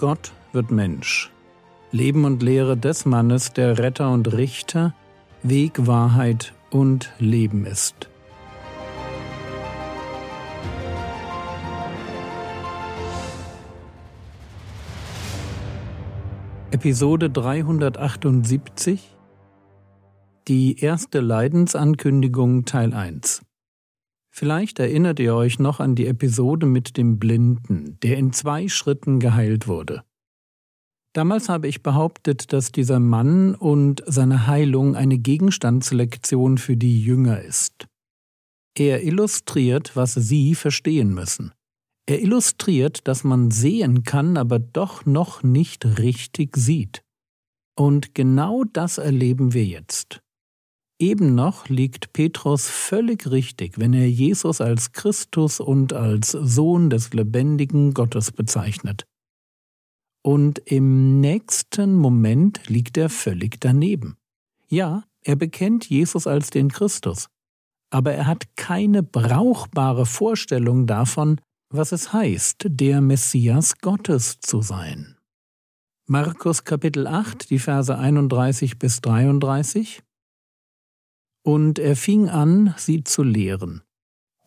Gott wird Mensch. Leben und Lehre des Mannes, der Retter und Richter, Weg, Wahrheit und Leben ist. Episode 378 Die erste Leidensankündigung Teil 1 Vielleicht erinnert ihr euch noch an die Episode mit dem Blinden, der in zwei Schritten geheilt wurde. Damals habe ich behauptet, dass dieser Mann und seine Heilung eine Gegenstandslektion für die Jünger ist. Er illustriert, was sie verstehen müssen. Er illustriert, dass man sehen kann, aber doch noch nicht richtig sieht. Und genau das erleben wir jetzt. Eben noch liegt Petrus völlig richtig, wenn er Jesus als Christus und als Sohn des lebendigen Gottes bezeichnet. Und im nächsten Moment liegt er völlig daneben. Ja, er bekennt Jesus als den Christus, aber er hat keine brauchbare Vorstellung davon, was es heißt, der Messias Gottes zu sein. Markus Kapitel 8, die Verse 31 bis 33 und er fing an, sie zu lehren.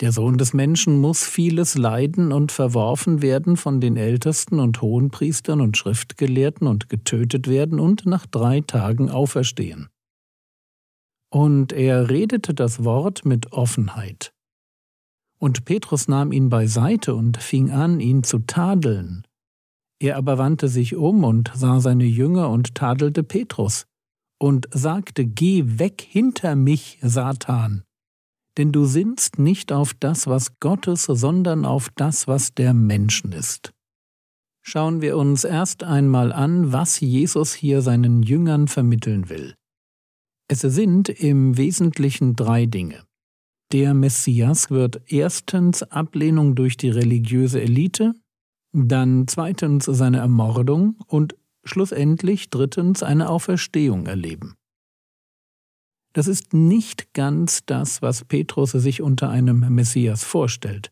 Der Sohn des Menschen muss vieles leiden und verworfen werden von den Ältesten und Hohenpriestern und Schriftgelehrten und getötet werden und nach drei Tagen auferstehen. Und er redete das Wort mit Offenheit. Und Petrus nahm ihn beiseite und fing an, ihn zu tadeln. Er aber wandte sich um und sah seine Jünger und tadelte Petrus und sagte, Geh weg hinter mich, Satan, denn du sinnst nicht auf das, was Gottes, sondern auf das, was der Menschen ist. Schauen wir uns erst einmal an, was Jesus hier seinen Jüngern vermitteln will. Es sind im Wesentlichen drei Dinge. Der Messias wird erstens Ablehnung durch die religiöse Elite, dann zweitens seine Ermordung und schlussendlich drittens eine Auferstehung erleben. Das ist nicht ganz das, was Petrus sich unter einem Messias vorstellt.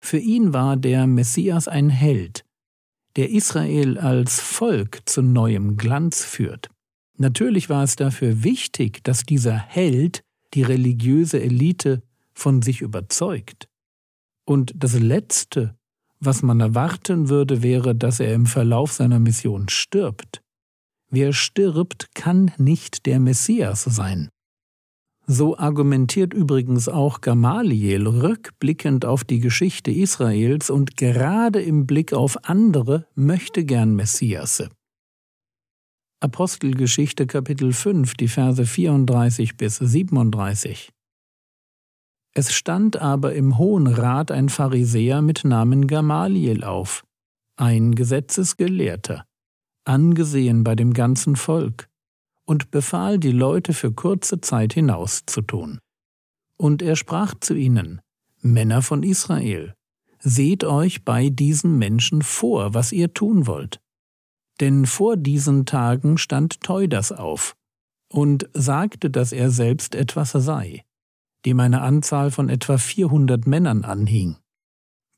Für ihn war der Messias ein Held, der Israel als Volk zu neuem Glanz führt. Natürlich war es dafür wichtig, dass dieser Held die religiöse Elite von sich überzeugt. Und das Letzte, was man erwarten würde, wäre, dass er im Verlauf seiner Mission stirbt. Wer stirbt, kann nicht der Messias sein. So argumentiert übrigens auch Gamaliel rückblickend auf die Geschichte Israels und gerade im Blick auf andere möchte gern Messiasse. Apostelgeschichte Kapitel 5, die Verse 34 bis 37. Es stand aber im Hohen Rat ein Pharisäer mit Namen Gamaliel auf, ein Gesetzesgelehrter, angesehen bei dem ganzen Volk, und befahl die Leute für kurze Zeit hinauszutun. Und er sprach zu ihnen, Männer von Israel, seht euch bei diesen Menschen vor, was ihr tun wollt. Denn vor diesen Tagen stand Teudas auf und sagte, dass er selbst etwas sei dem eine Anzahl von etwa 400 Männern anhing.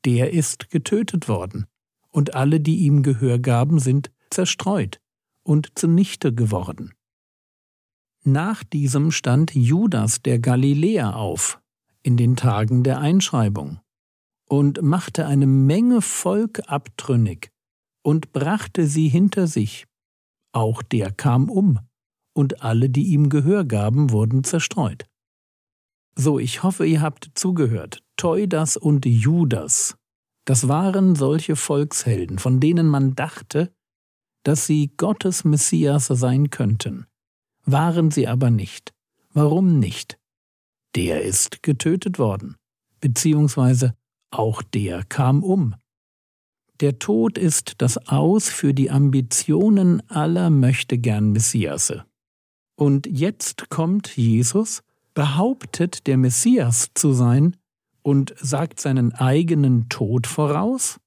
Der ist getötet worden, und alle, die ihm Gehör gaben, sind zerstreut und zunichte geworden. Nach diesem stand Judas der Galiläer auf, in den Tagen der Einschreibung, und machte eine Menge Volk abtrünnig und brachte sie hinter sich. Auch der kam um, und alle, die ihm Gehör gaben, wurden zerstreut. So, ich hoffe, ihr habt zugehört. Teudas und Judas, das waren solche Volkshelden, von denen man dachte, dass sie Gottes Messias sein könnten. Waren sie aber nicht. Warum nicht? Der ist getötet worden, beziehungsweise auch der kam um. Der Tod ist das Aus für die Ambitionen aller Möchtegern Messiasse. Und jetzt kommt Jesus behauptet, der Messias zu sein und sagt seinen eigenen Tod voraus?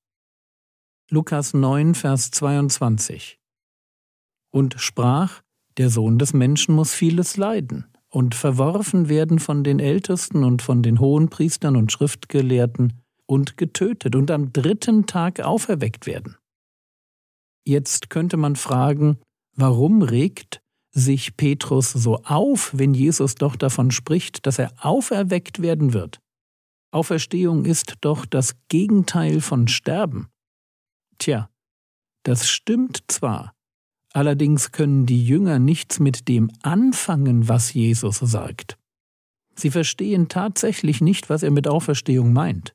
Lukas 9, Vers 22. Und sprach, der Sohn des Menschen muss vieles leiden und verworfen werden von den Ältesten und von den Hohenpriestern und Schriftgelehrten und getötet und am dritten Tag auferweckt werden. Jetzt könnte man fragen, warum regt sich Petrus so auf, wenn Jesus doch davon spricht, dass er auferweckt werden wird? Auferstehung ist doch das Gegenteil von Sterben. Tja, das stimmt zwar, allerdings können die Jünger nichts mit dem anfangen, was Jesus sagt. Sie verstehen tatsächlich nicht, was er mit Auferstehung meint.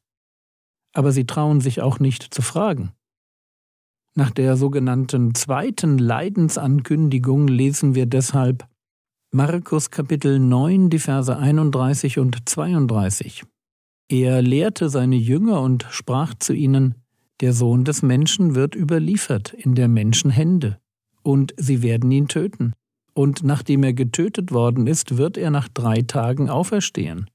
Aber sie trauen sich auch nicht zu fragen. Nach der sogenannten zweiten Leidensankündigung lesen wir deshalb Markus Kapitel 9, die Verse 31 und 32. Er lehrte seine Jünger und sprach zu ihnen, Der Sohn des Menschen wird überliefert in der Menschen Hände, und sie werden ihn töten, und nachdem er getötet worden ist, wird er nach drei Tagen auferstehen.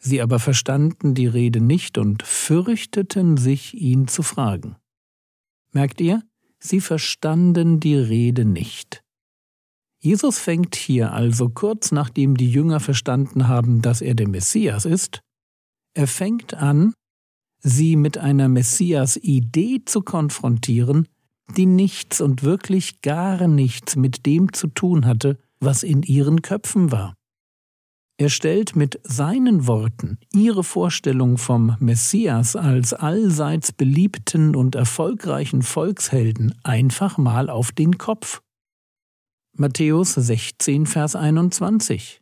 Sie aber verstanden die Rede nicht und fürchteten sich, ihn zu fragen. Merkt ihr? Sie verstanden die Rede nicht. Jesus fängt hier also kurz nachdem die Jünger verstanden haben, dass er der Messias ist, er fängt an, sie mit einer Messias-Idee zu konfrontieren, die nichts und wirklich gar nichts mit dem zu tun hatte, was in ihren Köpfen war. Er stellt mit seinen Worten ihre Vorstellung vom Messias als allseits beliebten und erfolgreichen Volkshelden einfach mal auf den Kopf. Matthäus 16, Vers 21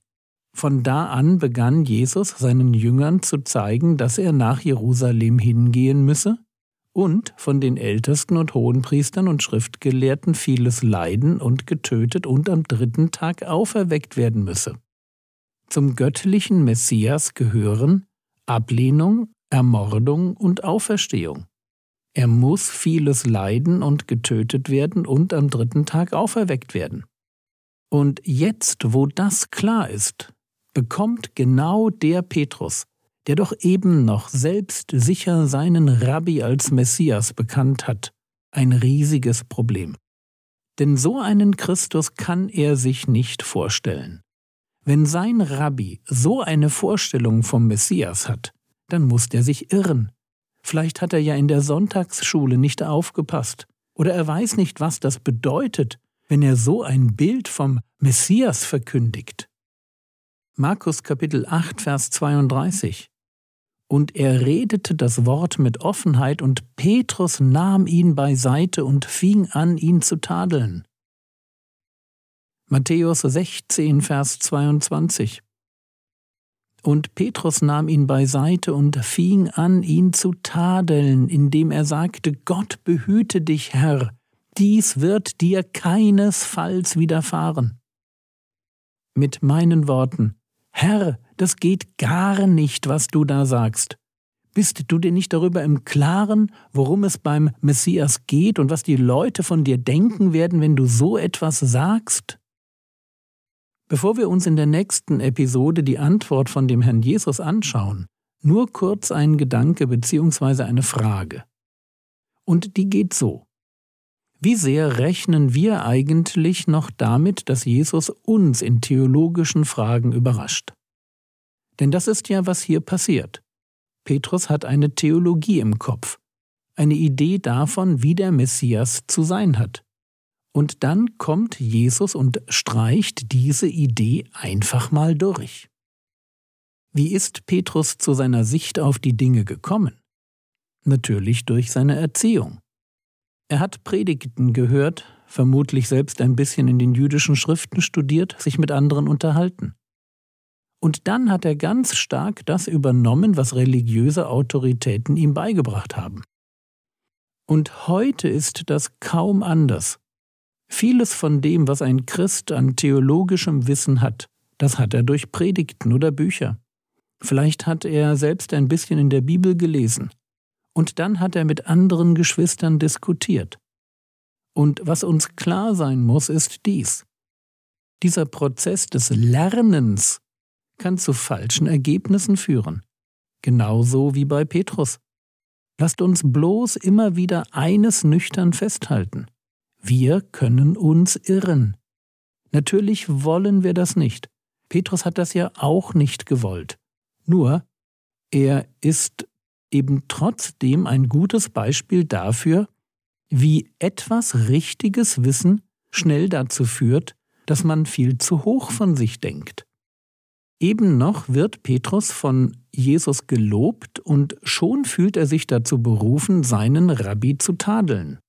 von da an begann Jesus seinen Jüngern zu zeigen, dass er nach Jerusalem hingehen müsse und von den Ältesten und Hohenpriestern und Schriftgelehrten vieles leiden und getötet und am dritten Tag auferweckt werden müsse. Zum göttlichen Messias gehören Ablehnung, Ermordung und Auferstehung. Er muss vieles leiden und getötet werden und am dritten Tag auferweckt werden. Und jetzt, wo das klar ist, bekommt genau der Petrus, der doch eben noch selbst sicher seinen Rabbi als Messias bekannt hat, ein riesiges Problem. Denn so einen Christus kann er sich nicht vorstellen. Wenn sein Rabbi so eine Vorstellung vom Messias hat, dann muss der sich irren. Vielleicht hat er ja in der Sonntagsschule nicht aufgepasst, oder er weiß nicht, was das bedeutet, wenn er so ein Bild vom Messias verkündigt. Markus Kapitel 8, Vers 32. Und er redete das Wort mit Offenheit, und Petrus nahm ihn beiseite und fing an, ihn zu tadeln. Matthäus 16, Vers 22. Und Petrus nahm ihn beiseite und fing an, ihn zu tadeln, indem er sagte, Gott behüte dich, Herr, dies wird dir keinesfalls widerfahren. Mit meinen Worten, Herr, das geht gar nicht, was du da sagst. Bist du dir nicht darüber im Klaren, worum es beim Messias geht und was die Leute von dir denken werden, wenn du so etwas sagst? Bevor wir uns in der nächsten Episode die Antwort von dem Herrn Jesus anschauen, nur kurz ein Gedanke bzw. eine Frage. Und die geht so. Wie sehr rechnen wir eigentlich noch damit, dass Jesus uns in theologischen Fragen überrascht? Denn das ist ja, was hier passiert. Petrus hat eine Theologie im Kopf, eine Idee davon, wie der Messias zu sein hat. Und dann kommt Jesus und streicht diese Idee einfach mal durch. Wie ist Petrus zu seiner Sicht auf die Dinge gekommen? Natürlich durch seine Erziehung. Er hat Predigten gehört, vermutlich selbst ein bisschen in den jüdischen Schriften studiert, sich mit anderen unterhalten. Und dann hat er ganz stark das übernommen, was religiöse Autoritäten ihm beigebracht haben. Und heute ist das kaum anders. Vieles von dem, was ein Christ an theologischem Wissen hat, das hat er durch Predigten oder Bücher. Vielleicht hat er selbst ein bisschen in der Bibel gelesen und dann hat er mit anderen Geschwistern diskutiert. Und was uns klar sein muss, ist dies. Dieser Prozess des Lernens kann zu falschen Ergebnissen führen. Genauso wie bei Petrus. Lasst uns bloß immer wieder eines nüchtern festhalten. Wir können uns irren. Natürlich wollen wir das nicht. Petrus hat das ja auch nicht gewollt. Nur, er ist eben trotzdem ein gutes Beispiel dafür, wie etwas richtiges Wissen schnell dazu führt, dass man viel zu hoch von sich denkt. Eben noch wird Petrus von Jesus gelobt und schon fühlt er sich dazu berufen, seinen Rabbi zu tadeln.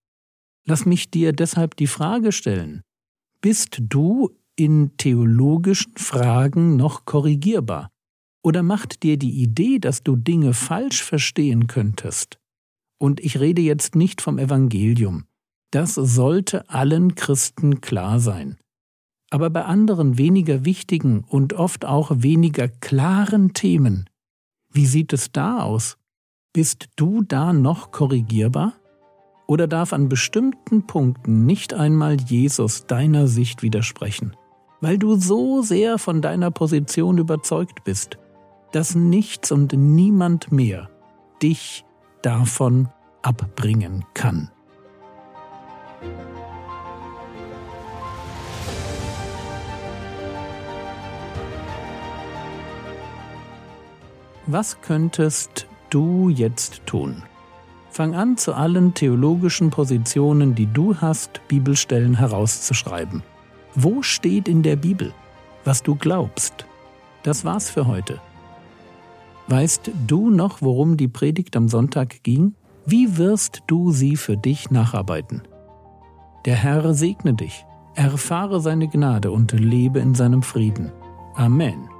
Lass mich dir deshalb die Frage stellen, bist du in theologischen Fragen noch korrigierbar? Oder macht dir die Idee, dass du Dinge falsch verstehen könntest? Und ich rede jetzt nicht vom Evangelium. Das sollte allen Christen klar sein. Aber bei anderen weniger wichtigen und oft auch weniger klaren Themen, wie sieht es da aus? Bist du da noch korrigierbar? Oder darf an bestimmten Punkten nicht einmal Jesus deiner Sicht widersprechen, weil du so sehr von deiner Position überzeugt bist, dass nichts und niemand mehr dich davon abbringen kann? Was könntest du jetzt tun? Fang an, zu allen theologischen Positionen, die du hast, Bibelstellen herauszuschreiben. Wo steht in der Bibel, was du glaubst? Das war's für heute. Weißt du noch, worum die Predigt am Sonntag ging? Wie wirst du sie für dich nacharbeiten? Der Herr segne dich, erfahre seine Gnade und lebe in seinem Frieden. Amen.